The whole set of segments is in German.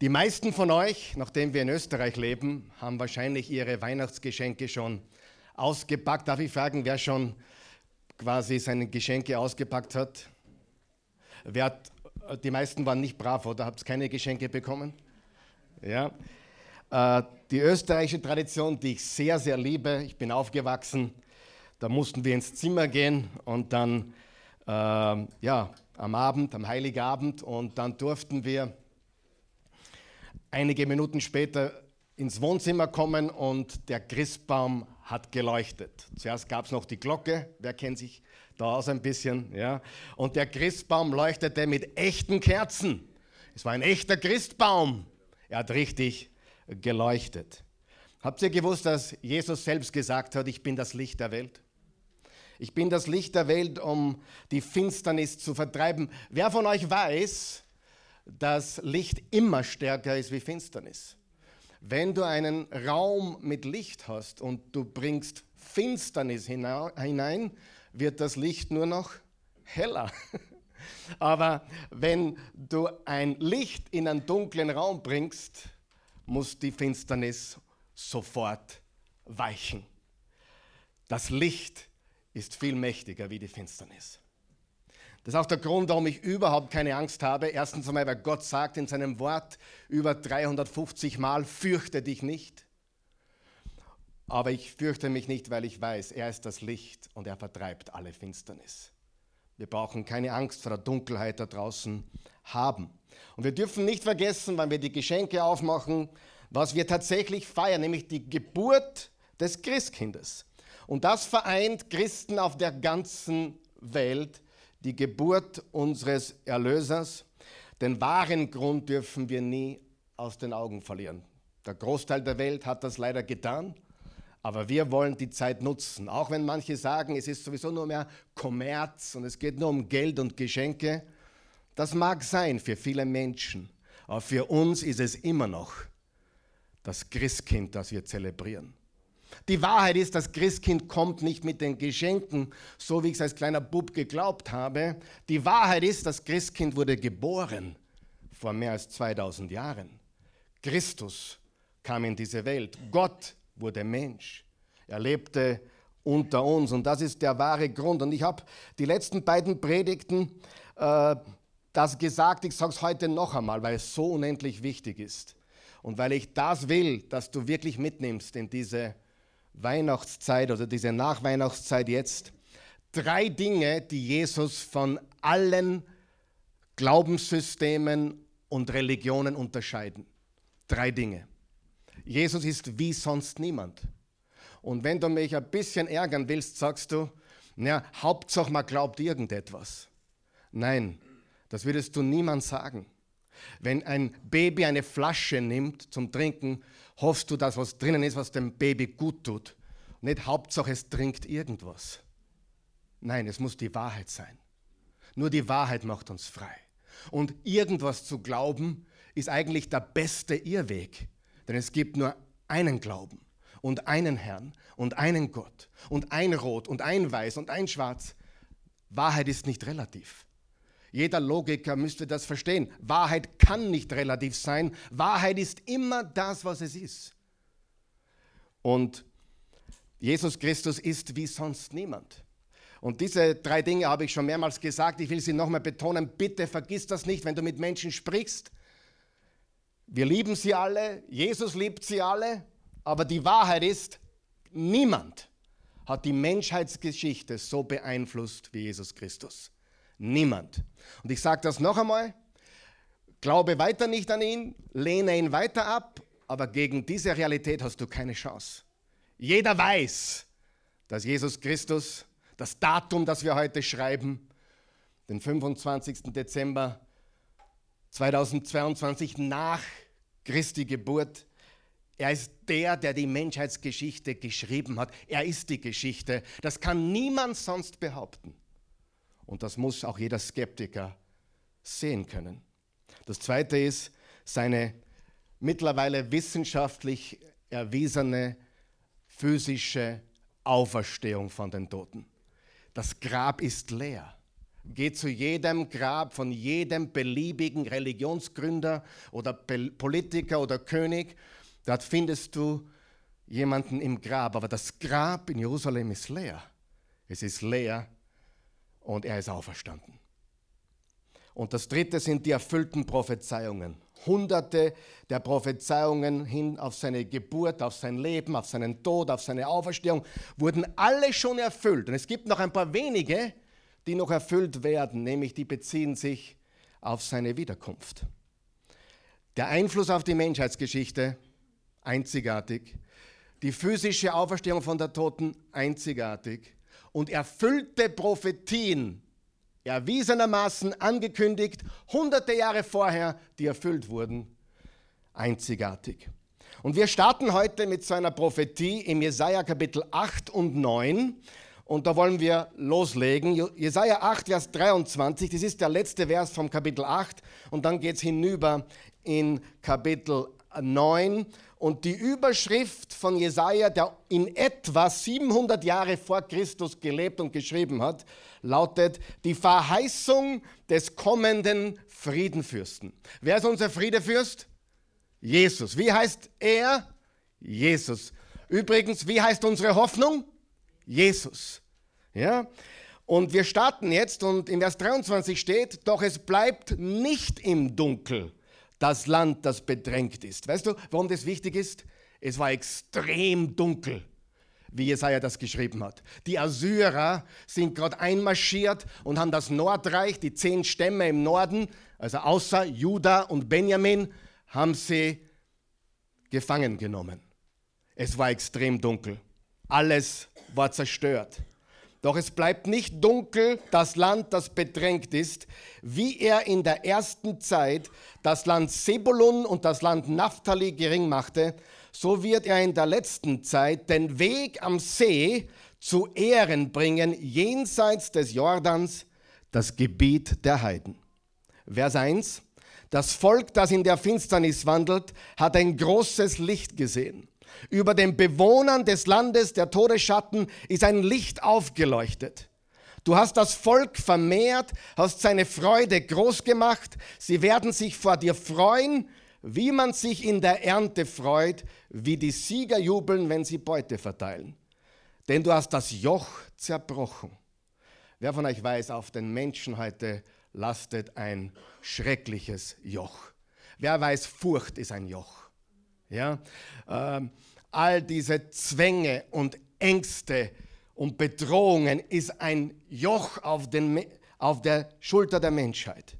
Die meisten von euch, nachdem wir in Österreich leben, haben wahrscheinlich ihre Weihnachtsgeschenke schon ausgepackt. Darf ich fragen, wer schon quasi seine Geschenke ausgepackt hat? Wer hat, die meisten waren nicht brav, oder? Habt ihr keine Geschenke bekommen? Ja. Äh, die österreichische Tradition, die ich sehr, sehr liebe, ich bin aufgewachsen, da mussten wir ins Zimmer gehen und dann, äh, ja, am Abend, am Heiligabend, und dann durften wir einige Minuten später ins Wohnzimmer kommen und der Christbaum hat geleuchtet. Zuerst gab es noch die Glocke, wer kennt sich da aus ein bisschen, ja? Und der Christbaum leuchtete mit echten Kerzen. Es war ein echter Christbaum. Er hat richtig geleuchtet. Habt ihr gewusst, dass Jesus selbst gesagt hat, ich bin das Licht der Welt? Ich bin das Licht der Welt, um die Finsternis zu vertreiben. Wer von euch weiß, dass Licht immer stärker ist wie Finsternis. Wenn du einen Raum mit Licht hast und du bringst Finsternis hinein, wird das Licht nur noch heller. Aber wenn du ein Licht in einen dunklen Raum bringst, muss die Finsternis sofort weichen. Das Licht ist viel mächtiger wie die Finsternis. Das ist auch der Grund, warum ich überhaupt keine Angst habe. Erstens einmal, weil Gott sagt in seinem Wort über 350 Mal, fürchte dich nicht. Aber ich fürchte mich nicht, weil ich weiß, er ist das Licht und er vertreibt alle Finsternis. Wir brauchen keine Angst vor der Dunkelheit da draußen haben. Und wir dürfen nicht vergessen, wenn wir die Geschenke aufmachen, was wir tatsächlich feiern, nämlich die Geburt des Christkindes. Und das vereint Christen auf der ganzen Welt die Geburt unseres Erlösers. Den wahren Grund dürfen wir nie aus den Augen verlieren. Der Großteil der Welt hat das leider getan, aber wir wollen die Zeit nutzen. Auch wenn manche sagen, es ist sowieso nur mehr Kommerz und es geht nur um Geld und Geschenke. Das mag sein für viele Menschen, aber für uns ist es immer noch das Christkind, das wir zelebrieren. Die Wahrheit ist, das Christkind kommt nicht mit den Geschenken, so wie ich es als kleiner Bub geglaubt habe. Die Wahrheit ist, das Christkind wurde geboren vor mehr als 2000 Jahren. Christus kam in diese Welt. Gott wurde Mensch. Er lebte unter uns und das ist der wahre Grund. Und ich habe die letzten beiden Predigten äh, das gesagt, ich sage es heute noch einmal, weil es so unendlich wichtig ist. Und weil ich das will, dass du wirklich mitnimmst in diese Weihnachtszeit oder diese Nachweihnachtszeit jetzt drei Dinge, die Jesus von allen Glaubenssystemen und Religionen unterscheiden. Drei Dinge. Jesus ist wie sonst niemand. Und wenn du mich ein bisschen ärgern willst, sagst du, na, Hauptsache man glaubt irgendetwas. Nein, das würdest du niemand sagen. Wenn ein Baby eine Flasche nimmt zum Trinken, hoffst du, dass was drinnen ist, was dem Baby gut tut. Nicht Hauptsache, es trinkt irgendwas. Nein, es muss die Wahrheit sein. Nur die Wahrheit macht uns frei. Und irgendwas zu glauben, ist eigentlich der beste Irrweg. Denn es gibt nur einen Glauben und einen Herrn und einen Gott und ein Rot und ein Weiß und ein Schwarz. Wahrheit ist nicht relativ. Jeder Logiker müsste das verstehen. Wahrheit kann nicht relativ sein. Wahrheit ist immer das, was es ist. Und Jesus Christus ist wie sonst niemand. Und diese drei Dinge habe ich schon mehrmals gesagt. Ich will sie nochmal betonen. Bitte vergiss das nicht, wenn du mit Menschen sprichst. Wir lieben sie alle. Jesus liebt sie alle. Aber die Wahrheit ist, niemand hat die Menschheitsgeschichte so beeinflusst wie Jesus Christus. Niemand. Und ich sage das noch einmal, glaube weiter nicht an ihn, lehne ihn weiter ab, aber gegen diese Realität hast du keine Chance. Jeder weiß, dass Jesus Christus, das Datum, das wir heute schreiben, den 25. Dezember 2022 nach Christi Geburt, er ist der, der die Menschheitsgeschichte geschrieben hat. Er ist die Geschichte. Das kann niemand sonst behaupten. Und das muss auch jeder Skeptiker sehen können. Das Zweite ist seine mittlerweile wissenschaftlich erwiesene physische Auferstehung von den Toten. Das Grab ist leer. Geh zu jedem Grab von jedem beliebigen Religionsgründer oder Politiker oder König. Dort findest du jemanden im Grab. Aber das Grab in Jerusalem ist leer. Es ist leer und er ist auferstanden. Und das dritte sind die erfüllten Prophezeiungen. Hunderte der Prophezeiungen hin auf seine Geburt, auf sein Leben, auf seinen Tod, auf seine Auferstehung wurden alle schon erfüllt. Und es gibt noch ein paar wenige, die noch erfüllt werden, nämlich die beziehen sich auf seine Wiederkunft. Der Einfluss auf die Menschheitsgeschichte, einzigartig. Die physische Auferstehung von der Toten, einzigartig. Und erfüllte Prophetien, erwiesenermaßen angekündigt, hunderte Jahre vorher, die erfüllt wurden, einzigartig. Und wir starten heute mit so einer Prophetie im Jesaja Kapitel 8 und 9. Und da wollen wir loslegen. Jesaja 8, Vers 23, das ist der letzte Vers vom Kapitel 8. Und dann geht es hinüber in Kapitel 9. Und die Überschrift von Jesaja, der in etwa 700 Jahre vor Christus gelebt und geschrieben hat, lautet: Die Verheißung des kommenden Friedenfürsten. Wer ist unser Friedefürst? Jesus. Wie heißt er? Jesus. Übrigens, wie heißt unsere Hoffnung? Jesus. Ja? Und wir starten jetzt und in Vers 23 steht, doch es bleibt nicht im Dunkel das Land, das bedrängt ist. Weißt du, warum das wichtig ist? Es war extrem dunkel, wie Jesaja das geschrieben hat. Die Assyrer sind gerade einmarschiert und haben das Nordreich, die zehn Stämme im Norden, also außer Juda und Benjamin, haben sie gefangen genommen. Es war extrem dunkel. Alles war zerstört. Doch es bleibt nicht dunkel das Land, das bedrängt ist, wie er in der ersten Zeit das Land Sebulun und das Land Naphtali gering machte, so wird er in der letzten Zeit den Weg am See zu Ehren bringen, jenseits des Jordans, das Gebiet der Heiden. Vers 1. Das Volk, das in der Finsternis wandelt, hat ein großes Licht gesehen. Über den Bewohnern des Landes der Todesschatten ist ein Licht aufgeleuchtet. Du hast das Volk vermehrt, hast seine Freude groß gemacht. Sie werden sich vor dir freuen, wie man sich in der Ernte freut, wie die Sieger jubeln, wenn sie Beute verteilen. Denn du hast das Joch zerbrochen. Wer von euch weiß, auf den Menschen heute lastet ein schreckliches Joch. Wer weiß, Furcht ist ein Joch. Ja? Ähm, all diese Zwänge und Ängste und Bedrohungen ist ein Joch auf, den, auf der Schulter der Menschheit.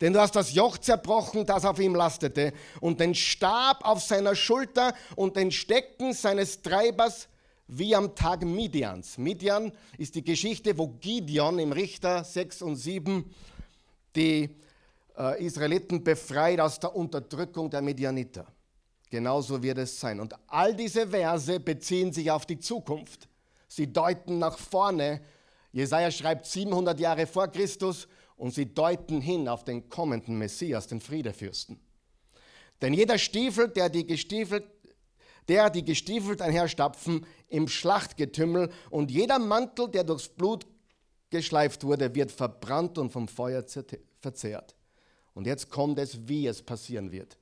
Denn du hast das Joch zerbrochen, das auf ihm lastete, und den Stab auf seiner Schulter und den Stecken seines Treibers wie am Tag Midians. Midian ist die Geschichte, wo Gideon im Richter 6 und 7 die äh, Israeliten befreit aus der Unterdrückung der Midianiter. Genauso wird es sein. Und all diese Verse beziehen sich auf die Zukunft. Sie deuten nach vorne. Jesaja schreibt 700 Jahre vor Christus und sie deuten hin auf den kommenden Messias, den Friedefürsten. Denn jeder Stiefel, der die gestiefelt, der die gestiefelt einherstapfen im Schlachtgetümmel und jeder Mantel, der durchs Blut geschleift wurde, wird verbrannt und vom Feuer verzehrt. Und jetzt kommt es, wie es passieren wird.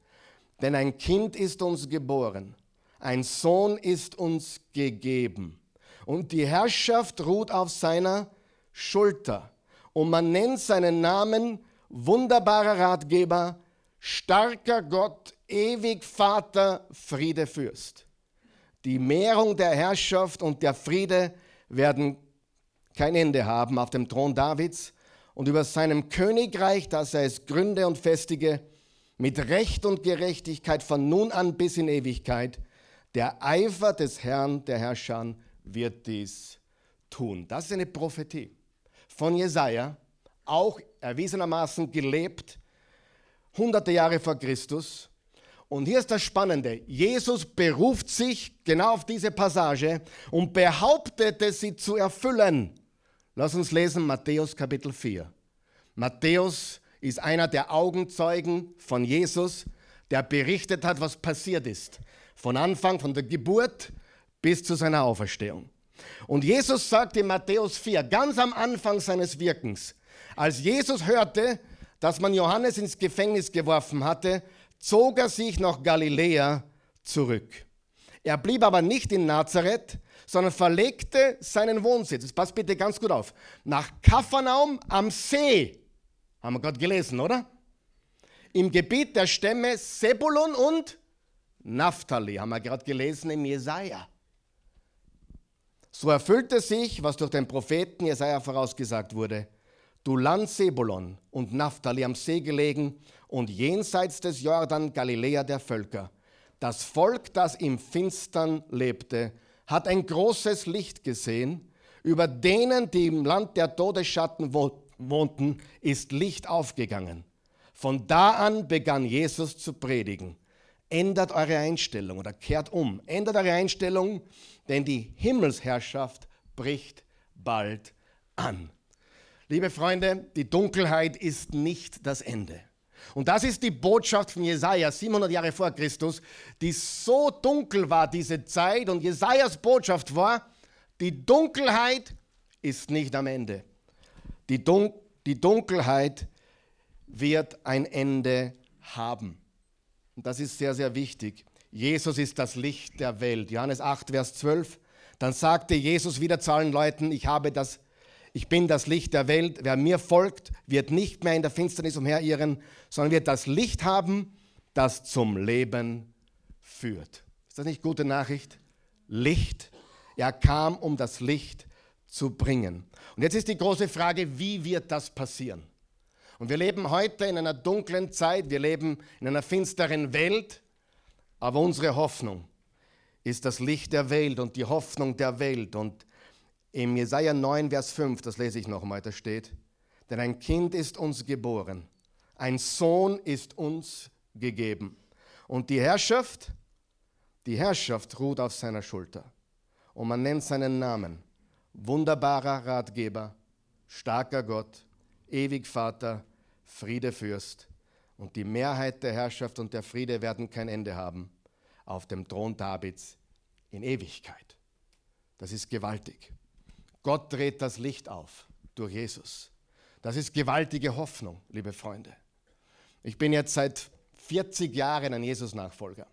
Denn ein Kind ist uns geboren, ein Sohn ist uns gegeben. Und die Herrschaft ruht auf seiner Schulter. Und man nennt seinen Namen wunderbarer Ratgeber, starker Gott, ewig Vater, Friedefürst. Die Mehrung der Herrschaft und der Friede werden kein Ende haben auf dem Thron Davids und über seinem Königreich, das er es gründe und festige, mit Recht und Gerechtigkeit von nun an bis in Ewigkeit. Der Eifer des Herrn, der Herrscher, wird dies tun. Das ist eine Prophetie von Jesaja, auch erwiesenermaßen gelebt, hunderte Jahre vor Christus. Und hier ist das Spannende. Jesus beruft sich genau auf diese Passage und behauptete sie zu erfüllen. Lass uns lesen Matthäus Kapitel 4. Matthäus ist einer der Augenzeugen von Jesus, der berichtet hat, was passiert ist. Von Anfang, von der Geburt bis zu seiner Auferstehung. Und Jesus sagt in Matthäus 4, ganz am Anfang seines Wirkens, Als Jesus hörte, dass man Johannes ins Gefängnis geworfen hatte, zog er sich nach Galiläa zurück. Er blieb aber nicht in Nazareth, sondern verlegte seinen Wohnsitz, das passt bitte ganz gut auf, nach Kapernaum am See. Haben wir gerade gelesen, oder? Im Gebiet der Stämme Sebulon und Naphtali, haben wir gerade gelesen im Jesaja. So erfüllte sich, was durch den Propheten Jesaja vorausgesagt wurde. Du Land Sebulon und Naphtali am See gelegen und jenseits des Jordan Galiläa der Völker. Das Volk, das im Finstern lebte, hat ein großes Licht gesehen. Über denen, die im Land der Todesschatten wohnten, ist Licht aufgegangen. Von da an begann Jesus zu predigen. Ändert eure Einstellung oder kehrt um. Ändert eure Einstellung, denn die Himmelsherrschaft bricht bald an. Liebe Freunde, die Dunkelheit ist nicht das Ende. Und das ist die Botschaft von Jesaja 700 Jahre vor Christus, die so dunkel war, diese Zeit. Und Jesajas Botschaft war: Die Dunkelheit ist nicht am Ende. Die, Dun die Dunkelheit wird ein Ende haben. Und das ist sehr, sehr wichtig. Jesus ist das Licht der Welt. Johannes 8, Vers 12. Dann sagte Jesus wieder zu allen Leuten, ich habe das ich bin das Licht der Welt. Wer mir folgt, wird nicht mehr in der Finsternis umherirren, sondern wird das Licht haben, das zum Leben führt. Ist das nicht gute Nachricht? Licht. Er kam, um das Licht zu bringen. Und jetzt ist die große Frage, wie wird das passieren? Und wir leben heute in einer dunklen Zeit, wir leben in einer finsteren Welt, aber unsere Hoffnung ist das Licht der Welt und die Hoffnung der Welt. Und im Jesaja 9, Vers 5, das lese ich nochmal, da steht: Denn ein Kind ist uns geboren, ein Sohn ist uns gegeben. Und die Herrschaft, die Herrschaft ruht auf seiner Schulter. Und man nennt seinen Namen wunderbarer Ratgeber, starker Gott, ewig Vater, Friedefürst. Und die Mehrheit der Herrschaft und der Friede werden kein Ende haben auf dem Thron Davids in Ewigkeit. Das ist gewaltig. Gott dreht das Licht auf durch Jesus. Das ist gewaltige Hoffnung, liebe Freunde. Ich bin jetzt seit 40 Jahren ein Jesus-Nachfolger.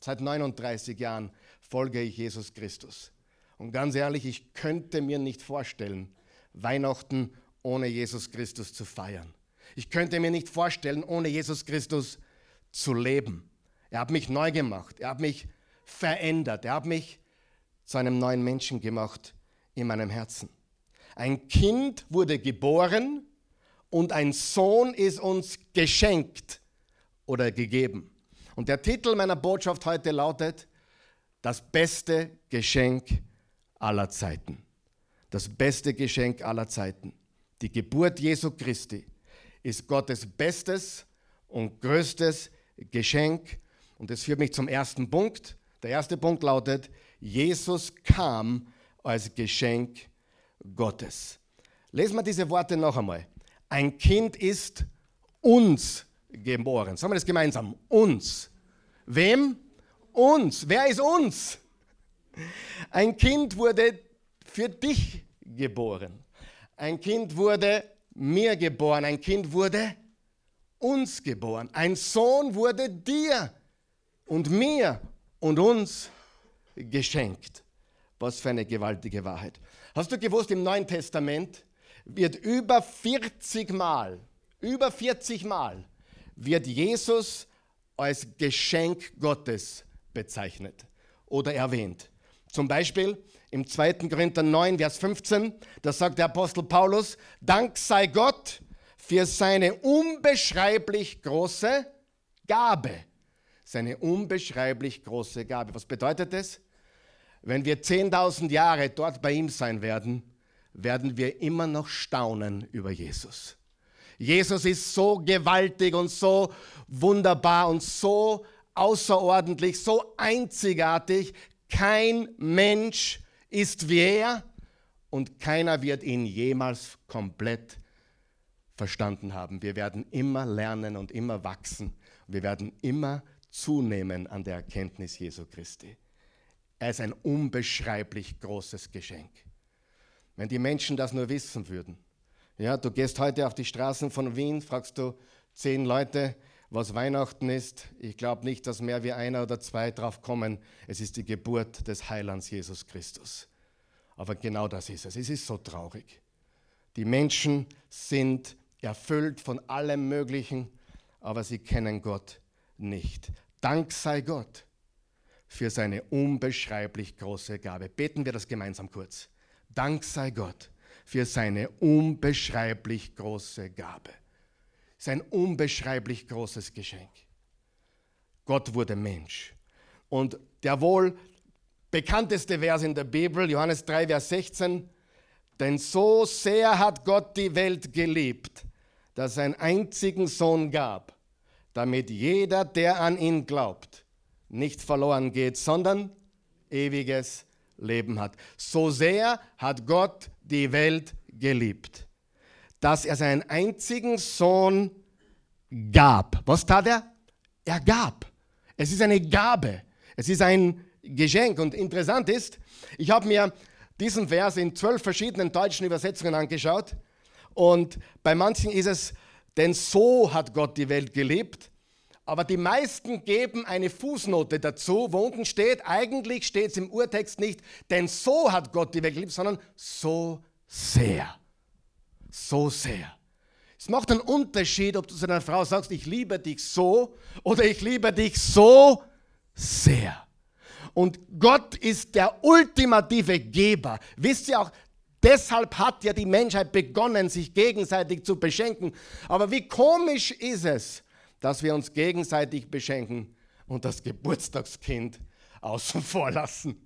Seit 39 Jahren folge ich Jesus Christus. Und ganz ehrlich, ich könnte mir nicht vorstellen, Weihnachten ohne Jesus Christus zu feiern. Ich könnte mir nicht vorstellen, ohne Jesus Christus zu leben. Er hat mich neu gemacht. Er hat mich verändert. Er hat mich zu einem neuen Menschen gemacht in meinem Herzen. Ein Kind wurde geboren und ein Sohn ist uns geschenkt oder gegeben. Und der Titel meiner Botschaft heute lautet, das beste Geschenk aller Zeiten. Das beste Geschenk aller Zeiten. Die Geburt Jesu Christi ist Gottes bestes und größtes Geschenk. Und das führt mich zum ersten Punkt. Der erste Punkt lautet, Jesus kam als Geschenk Gottes. Lesen wir diese Worte noch einmal. Ein Kind ist uns geboren. Sagen wir das gemeinsam. Uns. Wem? Uns. Wer ist uns? Ein Kind wurde für dich geboren. Ein Kind wurde mir geboren. Ein Kind wurde uns geboren. Ein Sohn wurde dir und mir und uns geschenkt. Was für eine gewaltige Wahrheit. Hast du gewusst, im Neuen Testament wird über 40 Mal, über 40 Mal wird Jesus als Geschenk Gottes bezeichnet oder erwähnt. Zum Beispiel im 2. Korinther 9, Vers 15, da sagt der Apostel Paulus, Dank sei Gott für seine unbeschreiblich große Gabe. Seine unbeschreiblich große Gabe. Was bedeutet das? Wenn wir 10.000 Jahre dort bei ihm sein werden, werden wir immer noch staunen über Jesus. Jesus ist so gewaltig und so wunderbar und so außerordentlich, so einzigartig. Kein Mensch ist wie er und keiner wird ihn jemals komplett verstanden haben. Wir werden immer lernen und immer wachsen. Wir werden immer zunehmen an der Erkenntnis Jesu Christi. Er ist ein unbeschreiblich großes Geschenk. Wenn die Menschen das nur wissen würden. Ja, du gehst heute auf die Straßen von Wien, fragst du zehn Leute, was Weihnachten ist. Ich glaube nicht, dass mehr wie einer oder zwei drauf kommen. Es ist die Geburt des Heilands Jesus Christus. Aber genau das ist es. Es ist so traurig. Die Menschen sind erfüllt von allem Möglichen, aber sie kennen Gott nicht. Dank sei Gott für seine unbeschreiblich große Gabe. Beten wir das gemeinsam kurz. Dank sei Gott für seine unbeschreiblich große Gabe. Sein unbeschreiblich großes Geschenk. Gott wurde Mensch. Und der wohl bekannteste Vers in der Bibel, Johannes 3, Vers 16, denn so sehr hat Gott die Welt geliebt, dass er einen einzigen Sohn gab, damit jeder, der an ihn glaubt, nicht verloren geht, sondern ewiges Leben hat. So sehr hat Gott die Welt geliebt, dass er seinen einzigen Sohn gab. Was tat er? Er gab. Es ist eine Gabe. Es ist ein Geschenk. Und interessant ist, ich habe mir diesen Vers in zwölf verschiedenen deutschen Übersetzungen angeschaut. Und bei manchen ist es, denn so hat Gott die Welt geliebt. Aber die meisten geben eine Fußnote dazu, wo unten steht, eigentlich steht es im Urtext nicht, denn so hat Gott die Welt geliebt, sondern so sehr. So sehr. Es macht einen Unterschied, ob du zu deiner Frau sagst, ich liebe dich so oder ich liebe dich so sehr. Und Gott ist der ultimative Geber. Wisst ihr auch, deshalb hat ja die Menschheit begonnen, sich gegenseitig zu beschenken. Aber wie komisch ist es, dass wir uns gegenseitig beschenken und das Geburtstagskind außen vor lassen.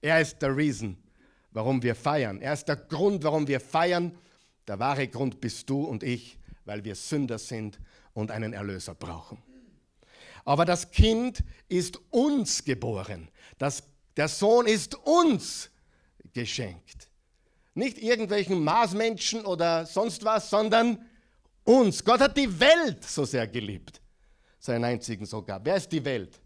Er ist der Reason, warum wir feiern. Er ist der Grund, warum wir feiern. Der wahre Grund bist du und ich, weil wir Sünder sind und einen Erlöser brauchen. Aber das Kind ist uns geboren. Das, der Sohn ist uns geschenkt. Nicht irgendwelchen Marsmenschen oder sonst was, sondern uns. Gott hat die Welt so sehr geliebt. Seinen einzigen sogar. Wer ist die Welt?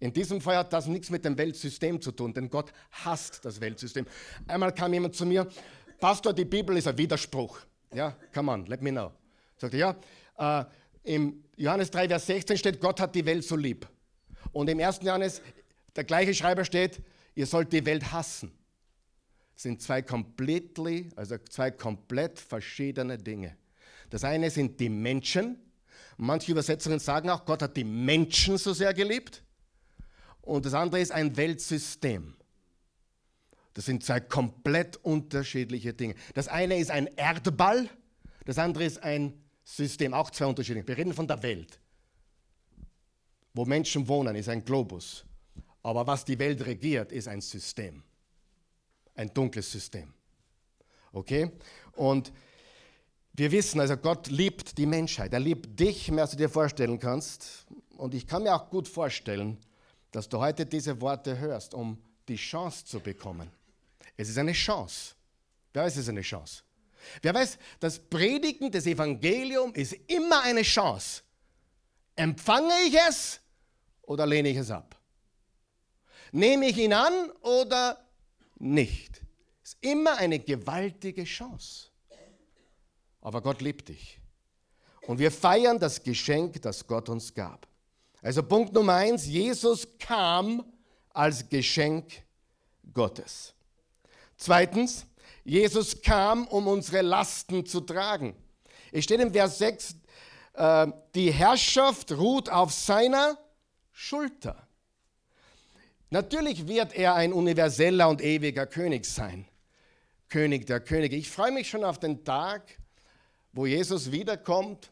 In diesem Fall hat das nichts mit dem Weltsystem zu tun, denn Gott hasst das Weltsystem. Einmal kam jemand zu mir, Pastor, die Bibel ist ein Widerspruch. Ja, come on, let me know. Sagte, ja, äh, im Johannes 3, Vers 16 steht, Gott hat die Welt so lieb. Und im 1. Johannes, der gleiche Schreiber steht, ihr sollt die Welt hassen. Das sind zwei completely, also zwei komplett verschiedene Dinge. Das eine sind die Menschen. Manche Übersetzungen sagen auch, Gott hat die Menschen so sehr geliebt. Und das andere ist ein Weltsystem. Das sind zwei komplett unterschiedliche Dinge. Das eine ist ein Erdball, das andere ist ein System, auch zwei unterschiedliche. Wir reden von der Welt. Wo Menschen wohnen, ist ein Globus. Aber was die Welt regiert, ist ein System. Ein dunkles System. Okay? Und wir wissen also, Gott liebt die Menschheit. Er liebt dich mehr, als du dir vorstellen kannst. Und ich kann mir auch gut vorstellen, dass du heute diese Worte hörst, um die Chance zu bekommen. Es ist eine Chance. Wer weiß, es ist eine Chance. Wer weiß, das Predigen des Evangeliums ist immer eine Chance. Empfange ich es oder lehne ich es ab? Nehme ich ihn an oder nicht? Es ist immer eine gewaltige Chance aber Gott liebt dich. Und wir feiern das Geschenk, das Gott uns gab. Also Punkt Nummer eins, Jesus kam als Geschenk Gottes. Zweitens, Jesus kam, um unsere Lasten zu tragen. Es steht im Vers 6, äh, die Herrschaft ruht auf seiner Schulter. Natürlich wird er ein universeller und ewiger König sein. König der Könige. Ich freue mich schon auf den Tag, wo Jesus wiederkommt,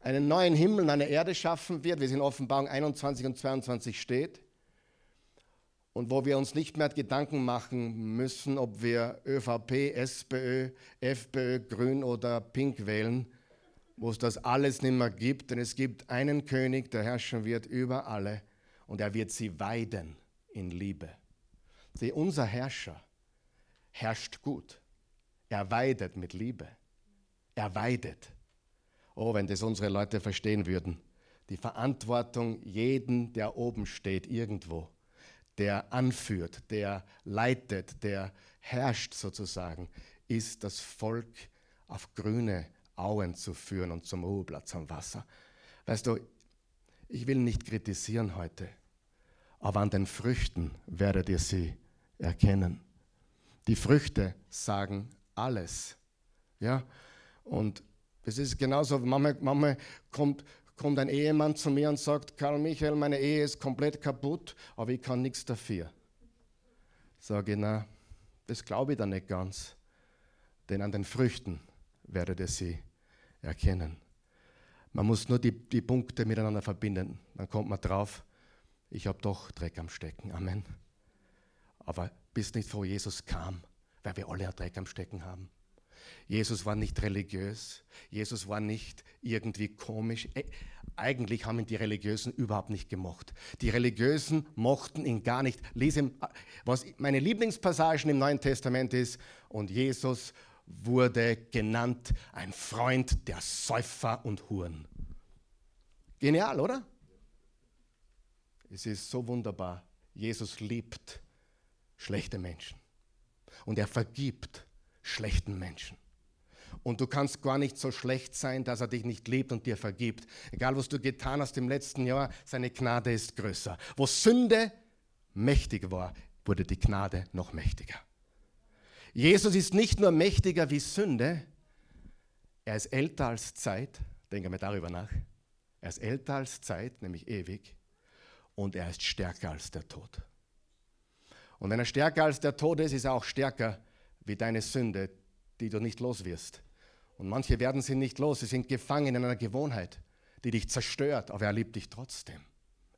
einen neuen Himmel und eine Erde schaffen wird, wie es in Offenbarung 21 und 22 steht. Und wo wir uns nicht mehr Gedanken machen müssen, ob wir ÖVP, SPÖ, FPÖ, Grün oder Pink wählen, wo es das alles nicht mehr gibt. Denn es gibt einen König, der herrschen wird über alle und er wird sie weiden in Liebe. Sieh, unser Herrscher herrscht gut. Er weidet mit Liebe. Er weidet. Oh, wenn das unsere Leute verstehen würden. Die Verantwortung jeden, der oben steht, irgendwo, der anführt, der leitet, der herrscht sozusagen, ist das Volk auf grüne Auen zu führen und zum Ruheplatz am Wasser. Weißt du, ich will nicht kritisieren heute, aber an den Früchten werdet ihr sie erkennen. Die Früchte sagen alles. Ja? Und es ist genauso, manchmal, manchmal kommt, kommt ein Ehemann zu mir und sagt, Karl Michael, meine Ehe ist komplett kaputt, aber ich kann nichts dafür. Sage ich, na, das glaube ich dann nicht ganz, denn an den Früchten werdet ihr sie erkennen. Man muss nur die, die Punkte miteinander verbinden, dann kommt man drauf, ich habe doch Dreck am Stecken. Amen. Aber bist nicht froh, Jesus kam, weil wir alle Dreck am Stecken haben. Jesus war nicht religiös, Jesus war nicht irgendwie komisch. Äh, eigentlich haben ihn die Religiösen überhaupt nicht gemocht. Die Religiösen mochten ihn gar nicht. Ihm, was meine Lieblingspassagen im Neuen Testament ist, und Jesus wurde genannt ein Freund der Säufer und Huren. Genial, oder? Es ist so wunderbar. Jesus liebt schlechte Menschen und er vergibt schlechten Menschen. Und du kannst gar nicht so schlecht sein, dass er dich nicht liebt und dir vergibt. Egal, was du getan hast im letzten Jahr, seine Gnade ist größer. Wo Sünde mächtig war, wurde die Gnade noch mächtiger. Jesus ist nicht nur mächtiger wie Sünde, er ist älter als Zeit. Denke mal darüber nach. Er ist älter als Zeit, nämlich ewig. Und er ist stärker als der Tod. Und wenn er stärker als der Tod ist, ist er auch stärker wie deine Sünde, die du nicht los wirst. Und manche werden sie nicht los, sie sind gefangen in einer Gewohnheit, die dich zerstört, aber er liebt dich trotzdem.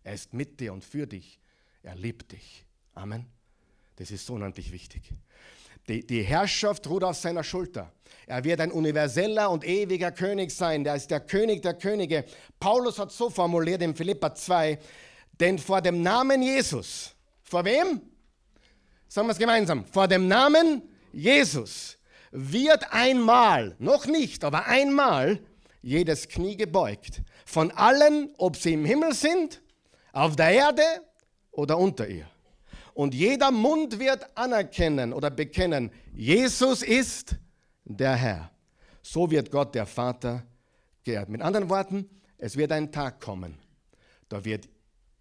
Er ist mit dir und für dich. Er liebt dich. Amen. Das ist so unendlich wichtig. Die, die, Herrschaft ruht auf seiner Schulter. Er wird ein universeller und ewiger König sein. Der ist der König der Könige. Paulus hat so formuliert in Philippa 2, denn vor dem Namen Jesus, vor wem? Sagen wir es gemeinsam. Vor dem Namen Jesus wird einmal, noch nicht, aber einmal jedes Knie gebeugt. Von allen, ob sie im Himmel sind, auf der Erde oder unter ihr. Und jeder Mund wird anerkennen oder bekennen, Jesus ist der Herr. So wird Gott der Vater geehrt. Mit anderen Worten, es wird ein Tag kommen, da wird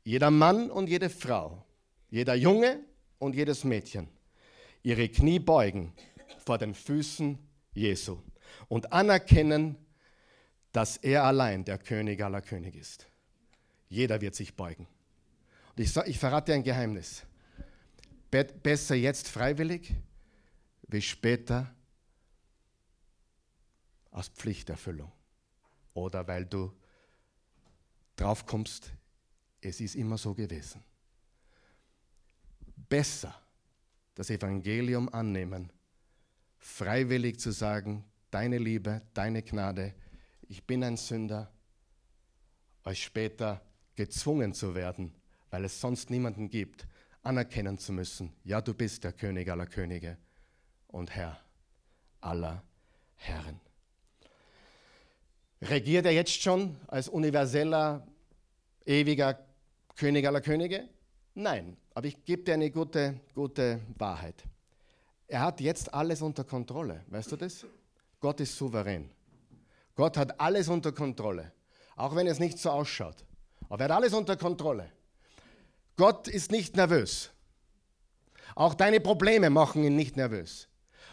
jeder Mann und jede Frau, jeder Junge und jedes Mädchen ihre Knie beugen vor den Füßen Jesu und anerkennen, dass er allein der König aller Könige ist. Jeder wird sich beugen. Und ich, ich verrate dir ein Geheimnis. Be besser jetzt freiwillig, wie später aus Pflichterfüllung. Oder weil du drauf kommst, es ist immer so gewesen. Besser das Evangelium annehmen, freiwillig zu sagen, deine Liebe, deine Gnade, ich bin ein Sünder, als später gezwungen zu werden, weil es sonst niemanden gibt, anerkennen zu müssen, ja, du bist der König aller Könige und Herr aller Herren. Regiert er jetzt schon als universeller, ewiger König aller Könige? Nein, aber ich gebe dir eine gute, gute Wahrheit. Er hat jetzt alles unter Kontrolle. Weißt du das? Gott ist souverän. Gott hat alles unter Kontrolle. Auch wenn es nicht so ausschaut. Aber er hat alles unter Kontrolle. Gott ist nicht nervös. Auch deine Probleme machen ihn nicht nervös.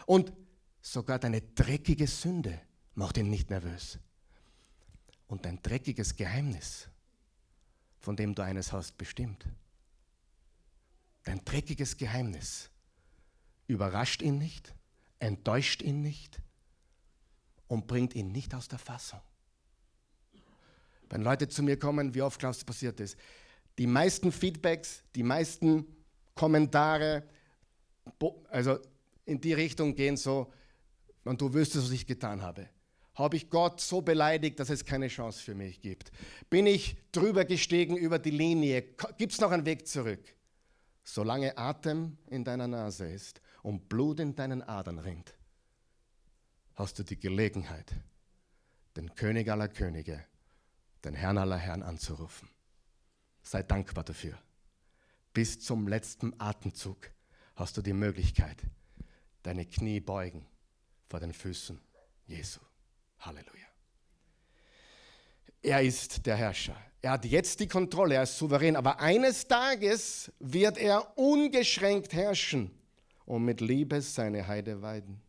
Und sogar deine dreckige Sünde macht ihn nicht nervös. Und dein dreckiges Geheimnis, von dem du eines hast, bestimmt. Dein dreckiges Geheimnis überrascht ihn nicht, enttäuscht ihn nicht und bringt ihn nicht aus der Fassung. Wenn Leute zu mir kommen, wie oft glaubst du, passiert ist? Die meisten Feedbacks, die meisten Kommentare, also in die Richtung gehen so, und du wüsstest, was ich getan habe. Habe ich Gott so beleidigt, dass es keine Chance für mich gibt? Bin ich drüber gestiegen über die Linie? Gibt es noch einen Weg zurück? Solange Atem in deiner Nase ist und Blut in deinen Adern rinnt, hast du die Gelegenheit, den König aller Könige, den Herrn aller Herren anzurufen. Sei dankbar dafür. Bis zum letzten Atemzug hast du die Möglichkeit, deine Knie beugen vor den Füßen Jesu. Halleluja. Er ist der Herrscher. Er hat jetzt die Kontrolle, er ist souverän, aber eines Tages wird er ungeschränkt herrschen und mit Liebe seine Heide weiden,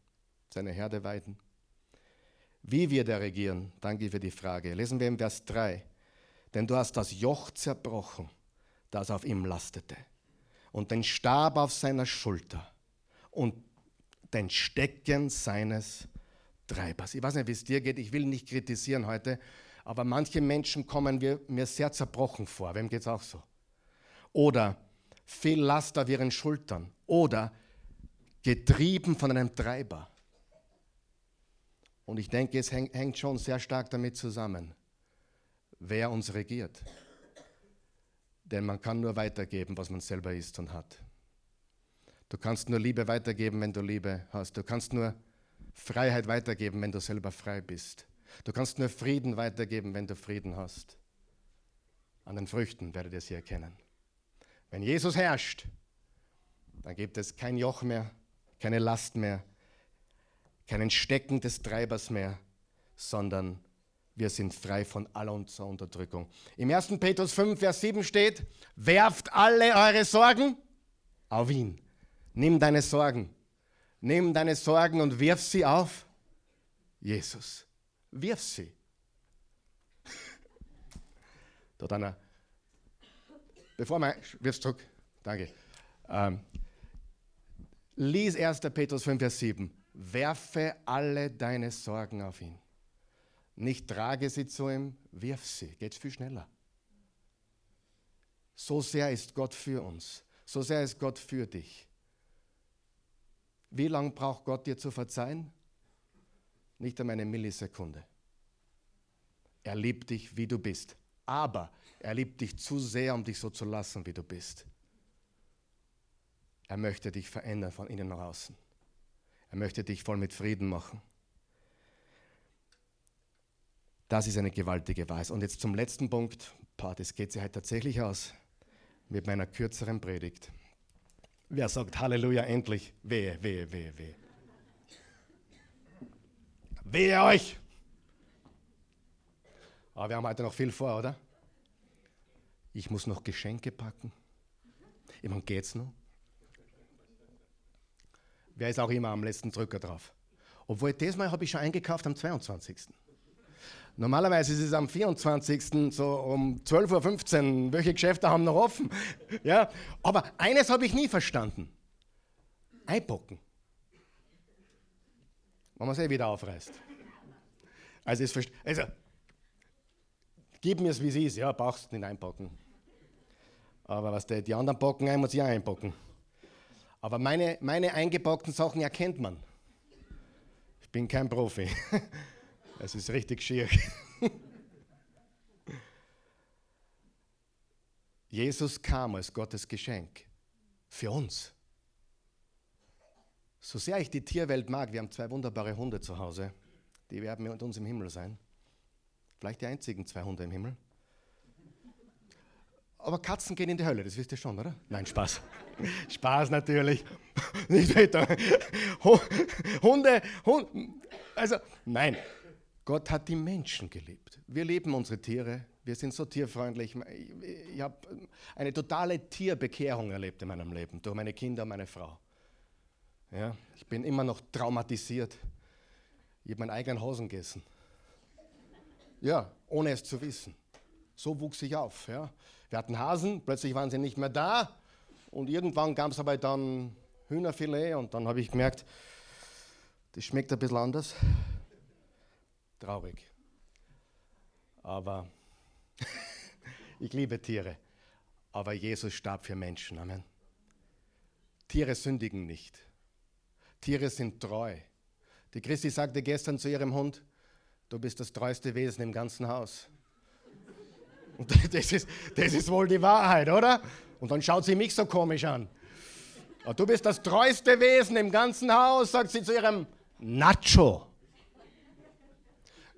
seine Herde weiden. Wie wird er regieren? Danke für die Frage. Lesen wir im Vers 3. Denn du hast das Joch zerbrochen, das auf ihm lastete, und den Stab auf seiner Schulter und den Stecken seines Treibers. Ich weiß nicht, wie es dir geht, ich will nicht kritisieren heute, aber manche Menschen kommen mir sehr zerbrochen vor. Wem geht es auch so? Oder viel Last auf ihren Schultern. Oder getrieben von einem Treiber. Und ich denke, es hängt schon sehr stark damit zusammen, wer uns regiert. Denn man kann nur weitergeben, was man selber ist und hat. Du kannst nur Liebe weitergeben, wenn du Liebe hast. Du kannst nur Freiheit weitergeben, wenn du selber frei bist. Du kannst nur Frieden weitergeben, wenn du Frieden hast. An den Früchten werdet ihr sie erkennen. Wenn Jesus herrscht, dann gibt es kein Joch mehr, keine Last mehr, keinen Stecken des Treibers mehr, sondern wir sind frei von aller unserer Unterdrückung. Im 1. Petrus 5, Vers 7 steht, werft alle eure Sorgen auf ihn. Nimm deine Sorgen. Nimm deine Sorgen und wirf sie auf Jesus. Wirf sie. Dort einer. Bevor man. Wirf's zurück. Danke. Ähm, lies 1. Petrus 5, Vers 7 werfe alle deine Sorgen auf ihn. Nicht trage sie zu ihm, wirf sie. Geht viel schneller. So sehr ist Gott für uns. So sehr ist Gott für dich. Wie lange braucht Gott dir zu verzeihen? Nicht einmal eine Millisekunde. Er liebt dich, wie du bist. Aber er liebt dich zu sehr, um dich so zu lassen, wie du bist. Er möchte dich verändern von innen nach außen. Er möchte dich voll mit Frieden machen. Das ist eine gewaltige Weise. Und jetzt zum letzten Punkt. Das geht sich halt tatsächlich aus mit meiner kürzeren Predigt. Wer sagt Halleluja endlich? Wehe, wehe, wehe, wehe. Wehe euch! Aber wir haben heute noch viel vor, oder? Ich muss noch Geschenke packen. Ich meine, geht's noch? Wer ist auch immer am letzten Drücker drauf? Obwohl, diesmal habe ich schon eingekauft am 22. Normalerweise ist es am 24. so um 12.15 Uhr. Welche Geschäfte haben noch offen? Ja, aber eines habe ich nie verstanden. Einpacken. Wenn man es eh wieder aufreißt. Also, es also gib mir es, wie es ist. Ja, brauchst nicht einpacken. Aber was die, die anderen packen ein, muss ich auch einpacken. Aber meine, meine eingepackten Sachen erkennt man. Ich bin kein Profi. Es ist richtig schier. Jesus kam als Gottes Geschenk für uns. So sehr ich die Tierwelt mag, wir haben zwei wunderbare Hunde zu Hause, die werden mit uns im Himmel sein. Vielleicht die einzigen zwei Hunde im Himmel. Aber Katzen gehen in die Hölle, das wisst ihr schon, oder? Nein, Spaß. Spaß natürlich. Nicht weiter. Hunde, Hunde, also nein. Gott hat die Menschen geliebt. Wir lieben unsere Tiere. Wir sind so tierfreundlich. Ich habe eine totale Tierbekehrung erlebt in meinem Leben durch meine Kinder und meine Frau. Ja, ich bin immer noch traumatisiert. Ich habe meinen eigenen Hosen gegessen. Ja, ohne es zu wissen. So wuchs ich auf. Ja. Wir hatten Hasen, plötzlich waren sie nicht mehr da. Und irgendwann gab es aber dann Hühnerfilet und dann habe ich gemerkt, das schmeckt ein bisschen anders. Traurig. Aber ich liebe Tiere. Aber Jesus starb für Menschen. Amen. Tiere sündigen nicht. Tiere sind treu. Die Christi sagte gestern zu ihrem Hund, du bist das treueste Wesen im ganzen Haus. Und das ist, das ist wohl die Wahrheit, oder? Und dann schaut sie mich so komisch an. Du bist das treueste Wesen im ganzen Haus, sagt sie zu ihrem Nacho.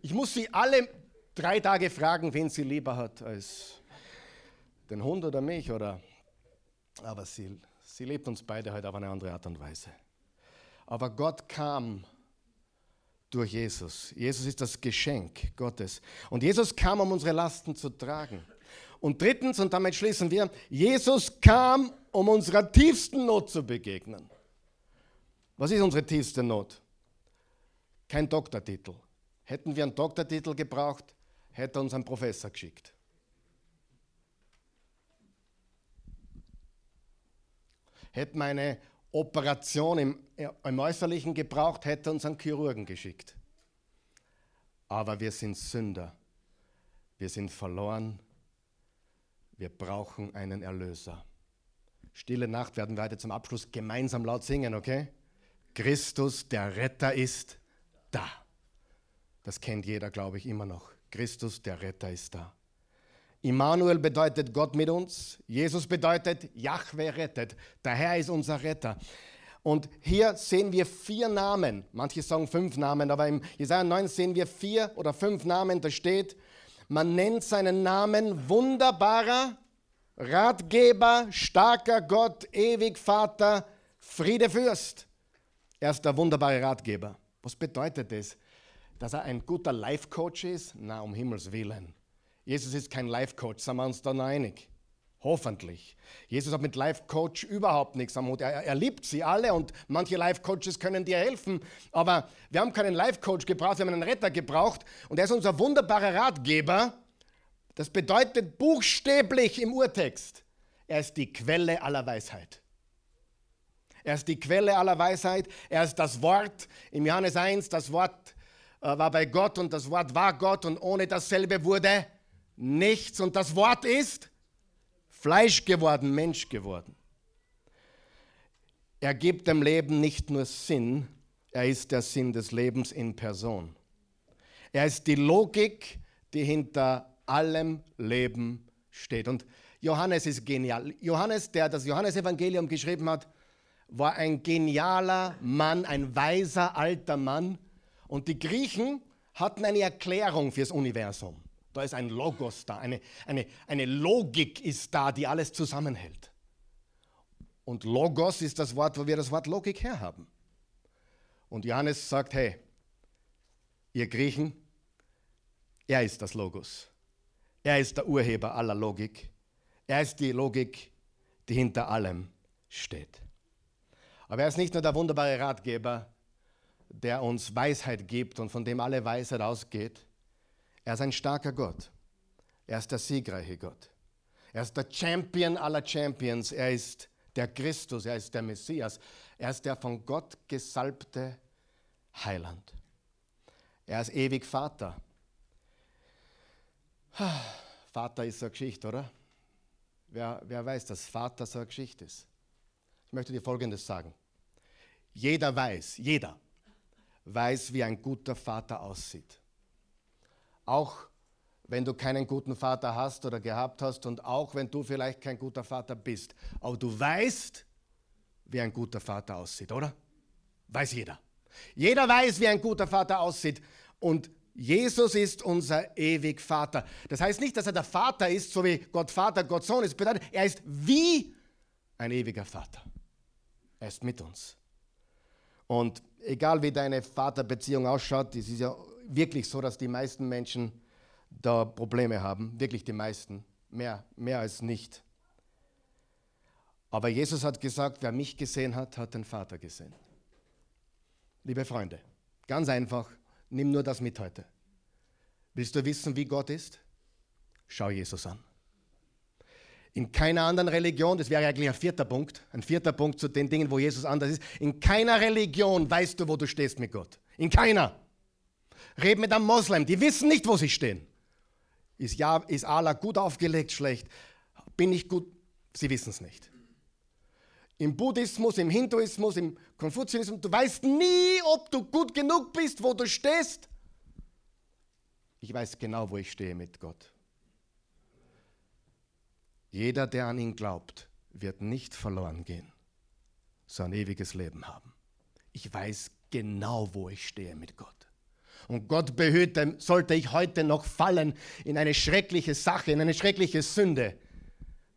Ich muss sie alle drei Tage fragen, wen sie lieber hat, als den Hund oder mich. Oder aber sie, sie liebt uns beide heute auf eine andere Art und Weise. Aber Gott kam durch Jesus. Jesus ist das Geschenk Gottes. Und Jesus kam, um unsere Lasten zu tragen. Und drittens, und damit schließen wir, Jesus kam, um unserer tiefsten Not zu begegnen. Was ist unsere tiefste Not? Kein Doktortitel. Hätten wir einen Doktortitel gebraucht, hätte er uns einen Professor geschickt. Hätten wir eine Operation im, im Äußerlichen gebraucht, hätte uns einen Chirurgen geschickt. Aber wir sind Sünder. Wir sind verloren. Wir brauchen einen Erlöser. Stille Nacht werden wir heute zum Abschluss gemeinsam laut singen, okay? Christus, der Retter, ist da. Das kennt jeder, glaube ich, immer noch. Christus, der Retter, ist da. Immanuel bedeutet Gott mit uns. Jesus bedeutet Jahwe rettet. Der Herr ist unser Retter. Und hier sehen wir vier Namen. Manche sagen fünf Namen, aber im Jesaja 9 sehen wir vier oder fünf Namen. Da steht, man nennt seinen Namen wunderbarer, Ratgeber, starker Gott, ewig Vater, Friedefürst. Er ist der wunderbare Ratgeber. Was bedeutet das? Dass er ein guter Life-Coach ist? Na, um Himmels Willen. Jesus ist kein Life-Coach, sind wir uns da einig? Hoffentlich. Jesus hat mit Life-Coach überhaupt nichts am Hut. Er, er, liebt sie alle und manche Life-Coaches können dir helfen. Aber wir haben keinen Life-Coach gebraucht, wir haben einen Retter gebraucht. Und er ist unser wunderbarer Ratgeber. Das bedeutet buchstäblich im Urtext, er ist die Quelle aller Weisheit. Er ist die Quelle aller Weisheit. Er ist das Wort. Im Johannes 1, das Wort äh, war bei Gott und das Wort war Gott und ohne dasselbe wurde nichts. Und das Wort ist Fleisch geworden, Mensch geworden. Er gibt dem Leben nicht nur Sinn, er ist der Sinn des Lebens in Person. Er ist die Logik, die hinter allem Leben steht. Und Johannes ist genial. Johannes, der das Johannesevangelium geschrieben hat, war ein genialer Mann, ein weiser alter Mann. Und die Griechen hatten eine Erklärung fürs Universum. Da ist ein Logos da, eine, eine, eine Logik ist da, die alles zusammenhält. Und Logos ist das Wort, wo wir das Wort Logik herhaben. Und Johannes sagt, hey, ihr Griechen, er ist das Logos. Er ist der Urheber aller Logik. Er ist die Logik, die hinter allem steht. Aber er ist nicht nur der wunderbare Ratgeber, der uns Weisheit gibt und von dem alle Weisheit ausgeht. Er ist ein starker Gott. Er ist der siegreiche Gott. Er ist der Champion aller Champions. Er ist der Christus. Er ist der Messias. Er ist der von Gott gesalbte Heiland. Er ist ewig Vater. Vater ist so eine Geschichte, oder? Wer, wer weiß, dass Vater so eine Geschichte ist? Ich möchte dir Folgendes sagen. Jeder weiß, jeder weiß, wie ein guter Vater aussieht. Auch wenn du keinen guten Vater hast oder gehabt hast und auch wenn du vielleicht kein guter Vater bist. Aber du weißt, wie ein guter Vater aussieht, oder? Weiß jeder. Jeder weiß, wie ein guter Vater aussieht. Und Jesus ist unser ewig Vater. Das heißt nicht, dass er der Vater ist, so wie Gott Vater, Gott Sohn ist. Bedeutet, er ist wie ein ewiger Vater. Er ist mit uns. Und egal wie deine Vaterbeziehung ausschaut, es ist ja wirklich so, dass die meisten Menschen da Probleme haben. Wirklich die meisten. Mehr, mehr als nicht. Aber Jesus hat gesagt, wer mich gesehen hat, hat den Vater gesehen. Liebe Freunde, ganz einfach, nimm nur das mit heute. Willst du wissen, wie Gott ist? Schau Jesus an. In keiner anderen Religion, das wäre eigentlich ein vierter Punkt, ein vierter Punkt zu den Dingen, wo Jesus anders ist. In keiner Religion weißt du, wo du stehst mit Gott. In keiner. Red mit einem Moslem, die wissen nicht, wo sie stehen. Ist, ja, ist Allah gut aufgelegt, schlecht? Bin ich gut? Sie wissen es nicht. Im Buddhismus, im Hinduismus, im Konfuzianismus, du weißt nie, ob du gut genug bist, wo du stehst. Ich weiß genau, wo ich stehe mit Gott. Jeder, der an ihn glaubt, wird nicht verloren gehen, sondern ewiges Leben haben. Ich weiß genau, wo ich stehe mit Gott. Und Gott behüte, sollte ich heute noch fallen in eine schreckliche Sache, in eine schreckliche Sünde.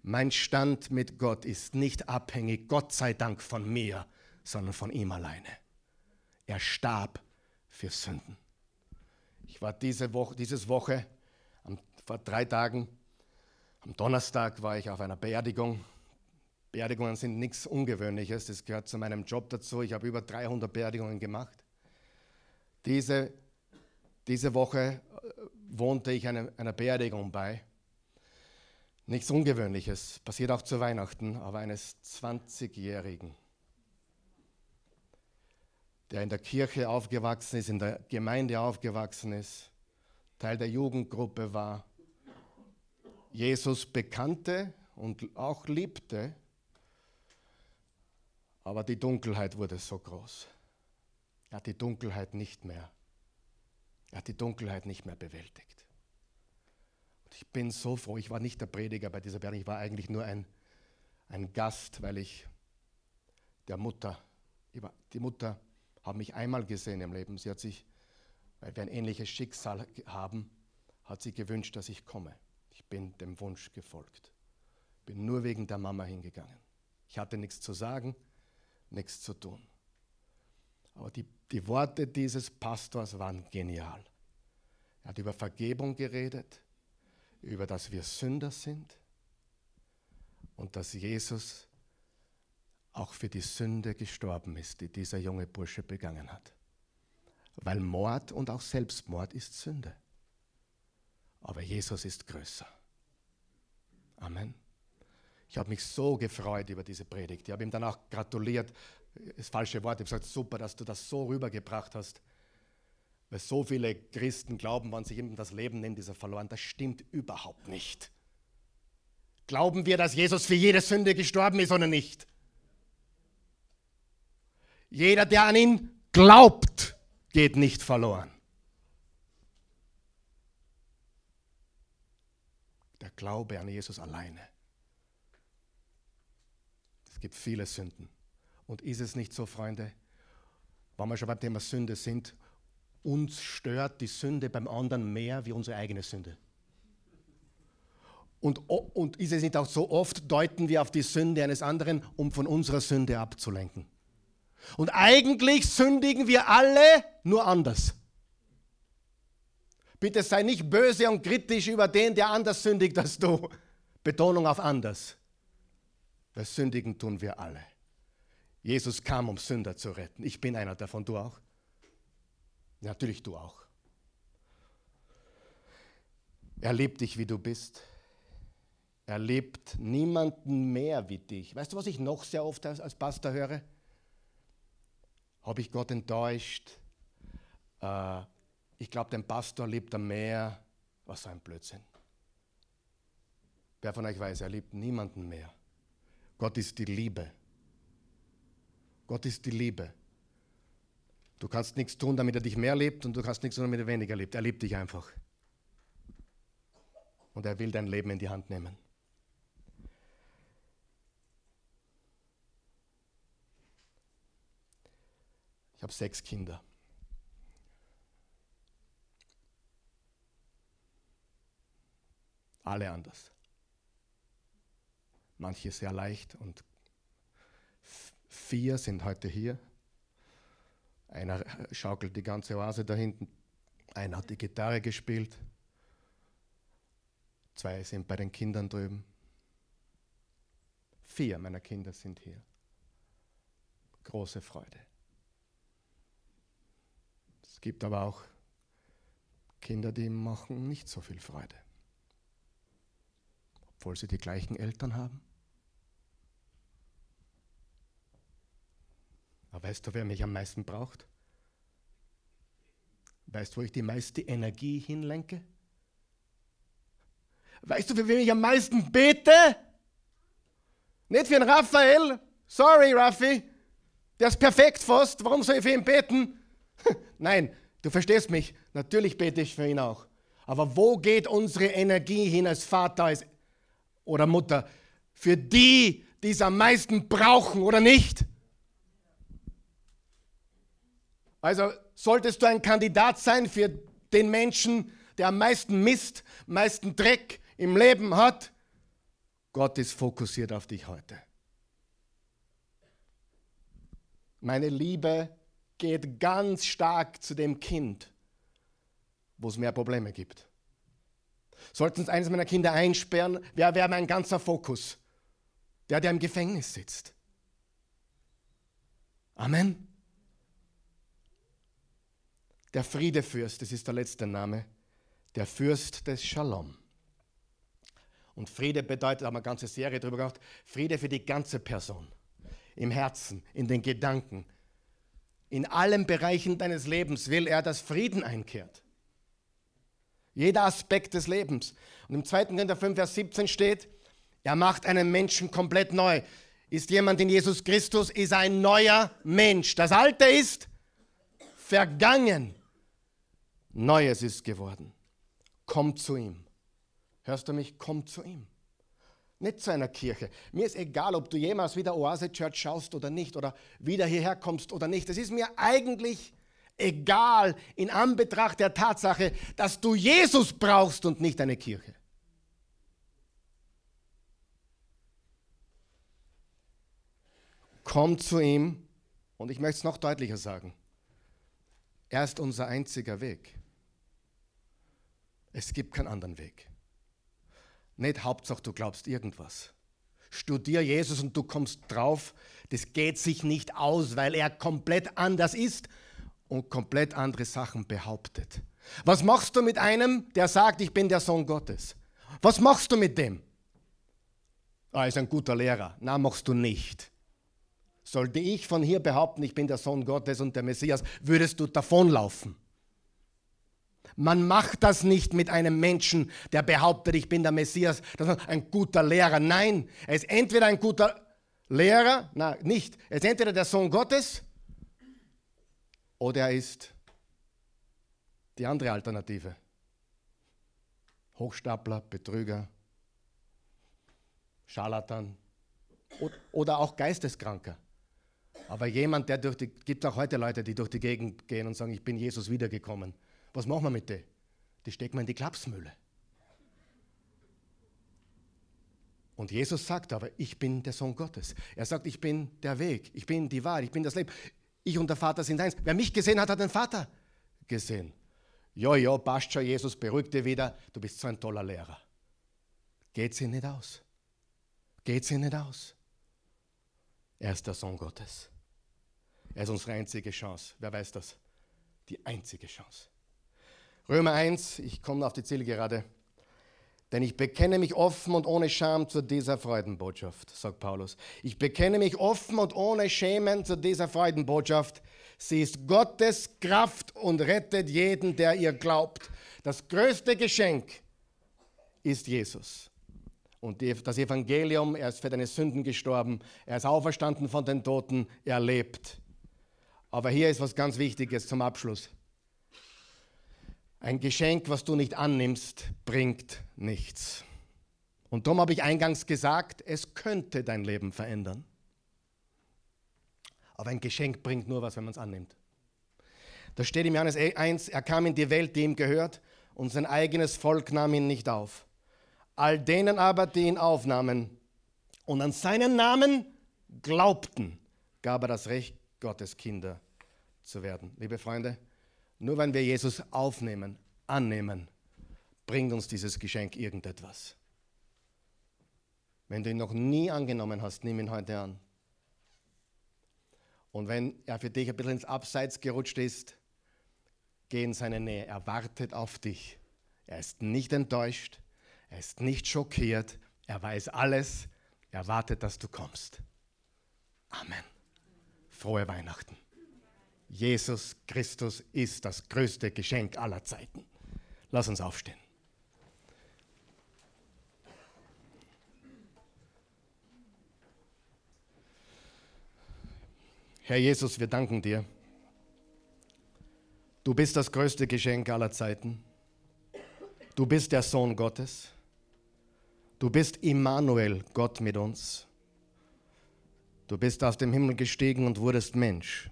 Mein Stand mit Gott ist nicht abhängig, Gott sei Dank, von mir, sondern von ihm alleine. Er starb für Sünden. Ich war diese Woche, dieses Woche, vor drei Tagen, am Donnerstag war ich auf einer Beerdigung. Beerdigungen sind nichts Ungewöhnliches, das gehört zu meinem Job dazu. Ich habe über 300 Beerdigungen gemacht. Diese, diese Woche äh, wohnte ich einer, einer Beerdigung bei. Nichts Ungewöhnliches, passiert auch zu Weihnachten, aber eines 20-Jährigen, der in der Kirche aufgewachsen ist, in der Gemeinde aufgewachsen ist, Teil der Jugendgruppe war, Jesus bekannte und auch liebte, aber die Dunkelheit wurde so groß. Er hat die Dunkelheit nicht mehr. Er hat die Dunkelheit nicht mehr bewältigt. Und ich bin so froh, ich war nicht der Prediger bei dieser Beerdigung, ich war eigentlich nur ein, ein Gast, weil ich der Mutter, war, die Mutter hat mich einmal gesehen im Leben. Sie hat sich, weil wir ein ähnliches Schicksal haben, hat sie gewünscht, dass ich komme. Ich bin dem Wunsch gefolgt. Bin nur wegen der Mama hingegangen. Ich hatte nichts zu sagen, nichts zu tun. Aber die, die Worte dieses Pastors waren genial. Er hat über Vergebung geredet, über dass wir Sünder sind und dass Jesus auch für die Sünde gestorben ist, die dieser junge Bursche begangen hat. Weil Mord und auch Selbstmord ist Sünde. Aber Jesus ist größer. Amen. Ich habe mich so gefreut über diese Predigt. Ich habe ihm dann auch gratuliert. Das falsche Wort. Ich habe gesagt, super, dass du das so rübergebracht hast. Weil so viele Christen glauben, wenn sich eben das Leben nennt, dieser verloren. Das stimmt überhaupt nicht. Glauben wir, dass Jesus für jede Sünde gestorben ist oder nicht? Jeder, der an ihn glaubt, geht nicht verloren. Der Glaube an Jesus alleine. Es gibt viele Sünden. Und ist es nicht so, Freunde, wenn wir schon beim Thema Sünde sind, uns stört die Sünde beim anderen mehr wie unsere eigene Sünde. Und, und ist es nicht auch so oft, deuten wir auf die Sünde eines anderen, um von unserer Sünde abzulenken. Und eigentlich sündigen wir alle nur anders. Bitte sei nicht böse und kritisch über den, der anders sündigt als du. Betonung auf anders. Weil sündigen tun wir alle. Jesus kam, um Sünder zu retten. Ich bin einer davon, du auch? Natürlich du auch. Er liebt dich, wie du bist. Er liebt niemanden mehr wie dich. Weißt du, was ich noch sehr oft als Pastor höre? Habe ich Gott enttäuscht? Äh, ich glaube, den Pastor liebt er mehr. Was für ein Blödsinn. Wer von euch weiß, er liebt niemanden mehr. Gott ist die Liebe. Gott ist die Liebe. Du kannst nichts tun, damit er dich mehr liebt und du kannst nichts tun, damit er weniger liebt. Er liebt dich einfach. Und er will dein Leben in die Hand nehmen. Ich habe sechs Kinder. Alle anders. Manche sehr leicht und vier sind heute hier. Einer schaukelt die ganze Oase da hinten. Einer hat die Gitarre gespielt. Zwei sind bei den Kindern drüben. Vier meiner Kinder sind hier. Große Freude. Es gibt aber auch Kinder, die machen nicht so viel Freude obwohl sie die gleichen Eltern haben? Aber weißt du, wer mich am meisten braucht? Weißt du, wo ich die meiste Energie hinlenke? Weißt du, für wen ich am meisten bete? Nicht für den Raphael. Sorry, Raffi. Der ist perfekt fast. Warum soll ich für ihn beten? Nein, du verstehst mich. Natürlich bete ich für ihn auch. Aber wo geht unsere Energie hin als Vater, als oder Mutter für die, die es am meisten brauchen oder nicht. Also solltest du ein Kandidat sein für den Menschen, der am meisten Mist, meisten Dreck im Leben hat, Gott ist fokussiert auf dich heute. Meine Liebe geht ganz stark zu dem Kind, wo es mehr Probleme gibt. Sollten uns eines meiner Kinder einsperren, wer wäre mein ganzer Fokus? Der, der im Gefängnis sitzt. Amen. Der Friedefürst, das ist der letzte Name, der Fürst des Shalom. Und Friede bedeutet, da haben wir eine ganze Serie drüber gemacht, Friede für die ganze Person. Im Herzen, in den Gedanken. In allen Bereichen deines Lebens will er, dass Frieden einkehrt. Jeder Aspekt des Lebens. Und im 2. Korinther 5, Vers 17 steht, er macht einen Menschen komplett neu. Ist jemand in Jesus Christus, ist ein neuer Mensch. Das Alte ist vergangen. Neues ist geworden. Komm zu ihm. Hörst du mich? Komm zu ihm. Nicht zu einer Kirche. Mir ist egal, ob du jemals wieder Oase Church schaust oder nicht oder wieder hierher kommst oder nicht. Es ist mir eigentlich egal in Anbetracht der Tatsache, dass du Jesus brauchst und nicht eine Kirche. Komm zu ihm und ich möchte es noch deutlicher sagen. Er ist unser einziger Weg. Es gibt keinen anderen Weg. Nicht Hauptsache, du glaubst irgendwas. Studier Jesus und du kommst drauf, das geht sich nicht aus, weil er komplett anders ist und komplett andere Sachen behauptet. Was machst du mit einem, der sagt, ich bin der Sohn Gottes? Was machst du mit dem? Ah, ist ein guter Lehrer. Na, machst du nicht. Sollte ich von hier behaupten, ich bin der Sohn Gottes und der Messias, würdest du davonlaufen. Man macht das nicht mit einem Menschen, der behauptet, ich bin der Messias, das ist ein guter Lehrer. Nein, er ist entweder ein guter Lehrer, nein, nicht. Er ist entweder der Sohn Gottes oder er ist die andere Alternative. Hochstapler, Betrüger, Scharlatan oder auch Geisteskranker. Aber jemand, der durch die, gibt auch heute Leute, die durch die Gegend gehen und sagen, ich bin Jesus wiedergekommen. Was machen wir mit denen? Die stecken wir in die Klapsmühle. Und Jesus sagt aber, ich bin der Sohn Gottes. Er sagt, ich bin der Weg, ich bin die Wahrheit, ich bin das Leben. Ich und der Vater sind eins. Wer mich gesehen hat, hat den Vater gesehen. Ja, ja, passt schon, Jesus, beruhig dich wieder, du bist so ein toller Lehrer. Geht sie nicht aus. Geht sie nicht aus. Er ist der Sohn Gottes. Er ist unsere einzige Chance. Wer weiß das? Die einzige Chance. Römer 1, ich komme auf die Zielgerade. Denn ich bekenne mich offen und ohne Scham zu dieser Freudenbotschaft, sagt Paulus. Ich bekenne mich offen und ohne Schämen zu dieser Freudenbotschaft. Sie ist Gottes Kraft und rettet jeden, der ihr glaubt. Das größte Geschenk ist Jesus. Und das Evangelium, er ist für deine Sünden gestorben, er ist auferstanden von den Toten, er lebt. Aber hier ist was ganz Wichtiges zum Abschluss. Ein Geschenk, was du nicht annimmst, bringt nichts. Und darum habe ich eingangs gesagt, es könnte dein Leben verändern. Aber ein Geschenk bringt nur was, wenn man es annimmt. Da steht im Johannes 1, er kam in die Welt, die ihm gehört, und sein eigenes Volk nahm ihn nicht auf. All denen aber, die ihn aufnahmen und an seinen Namen glaubten, gab er das Recht, Gottes Kinder zu werden. Liebe Freunde, nur wenn wir Jesus aufnehmen, annehmen, bringt uns dieses Geschenk irgendetwas. Wenn du ihn noch nie angenommen hast, nimm ihn heute an. Und wenn er für dich ein bisschen ins Abseits gerutscht ist, geh in seine Nähe. Er wartet auf dich. Er ist nicht enttäuscht. Er ist nicht schockiert. Er weiß alles. Er wartet, dass du kommst. Amen. Frohe Weihnachten. Jesus Christus ist das größte Geschenk aller Zeiten. Lass uns aufstehen. Herr Jesus, wir danken dir. Du bist das größte Geschenk aller Zeiten. Du bist der Sohn Gottes. Du bist Immanuel, Gott mit uns. Du bist aus dem Himmel gestiegen und wurdest Mensch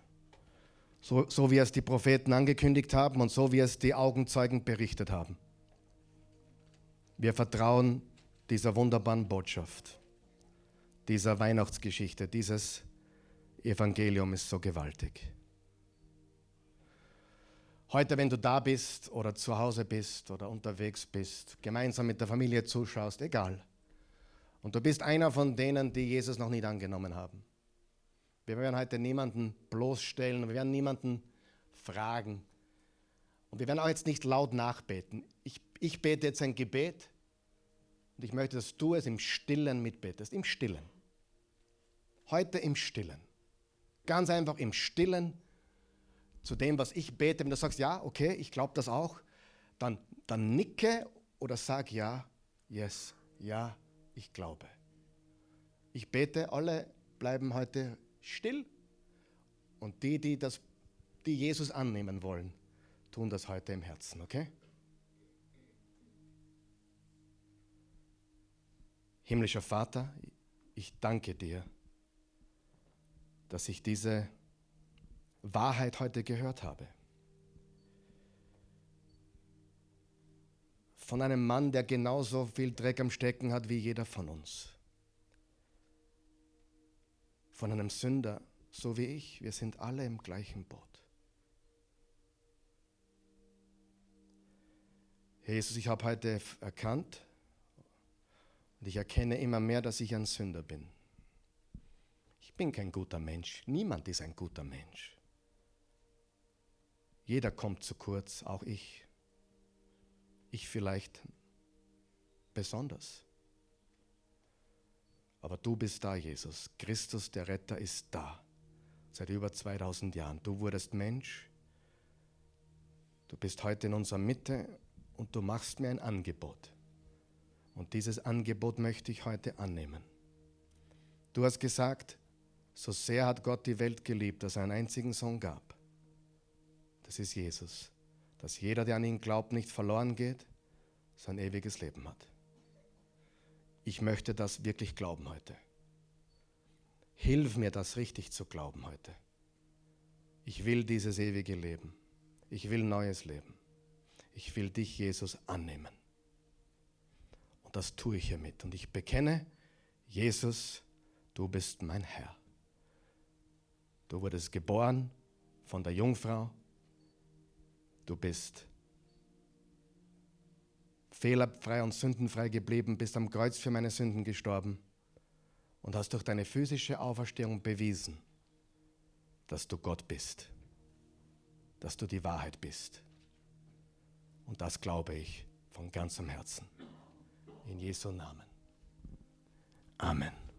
so, so wie es die Propheten angekündigt haben und so wie es die Augenzeugen berichtet haben. Wir vertrauen dieser wunderbaren Botschaft, dieser Weihnachtsgeschichte, dieses Evangelium ist so gewaltig. Heute, wenn du da bist oder zu Hause bist oder unterwegs bist, gemeinsam mit der Familie zuschaust, egal. Und du bist einer von denen, die Jesus noch nicht angenommen haben. Wir werden heute niemanden bloßstellen, wir werden niemanden fragen. Und wir werden auch jetzt nicht laut nachbeten. Ich, ich bete jetzt ein Gebet und ich möchte, dass du es im Stillen mitbetest. Im Stillen. Heute im Stillen. Ganz einfach im Stillen zu dem, was ich bete. Wenn du sagst, ja, okay, ich glaube das auch, dann, dann nicke oder sag ja, yes, ja, ich glaube. Ich bete, alle bleiben heute still. Und die, die, das, die Jesus annehmen wollen, tun das heute im Herzen, okay? Himmlischer Vater, ich danke dir, dass ich diese Wahrheit heute gehört habe. Von einem Mann, der genauso viel Dreck am Stecken hat wie jeder von uns. Von einem Sünder, so wie ich. Wir sind alle im gleichen Boot. Jesus, ich habe heute erkannt und ich erkenne immer mehr, dass ich ein Sünder bin. Ich bin kein guter Mensch. Niemand ist ein guter Mensch. Jeder kommt zu kurz, auch ich. Ich vielleicht besonders. Aber du bist da, Jesus. Christus, der Retter, ist da. Seit über 2000 Jahren. Du wurdest Mensch. Du bist heute in unserer Mitte und du machst mir ein Angebot. Und dieses Angebot möchte ich heute annehmen. Du hast gesagt, so sehr hat Gott die Welt geliebt, dass er einen einzigen Sohn gab das ist Jesus. Dass jeder, der an ihn glaubt, nicht verloren geht, sein ewiges Leben hat. Ich möchte das wirklich glauben heute. Hilf mir, das richtig zu glauben heute. Ich will dieses ewige Leben. Ich will neues Leben. Ich will dich, Jesus, annehmen. Und das tue ich hiermit. Und ich bekenne, Jesus, du bist mein Herr. Du wurdest geboren von der Jungfrau Du bist fehlerfrei und sündenfrei geblieben, bist am Kreuz für meine Sünden gestorben und hast durch deine physische Auferstehung bewiesen, dass du Gott bist, dass du die Wahrheit bist. Und das glaube ich von ganzem Herzen. In Jesu Namen. Amen.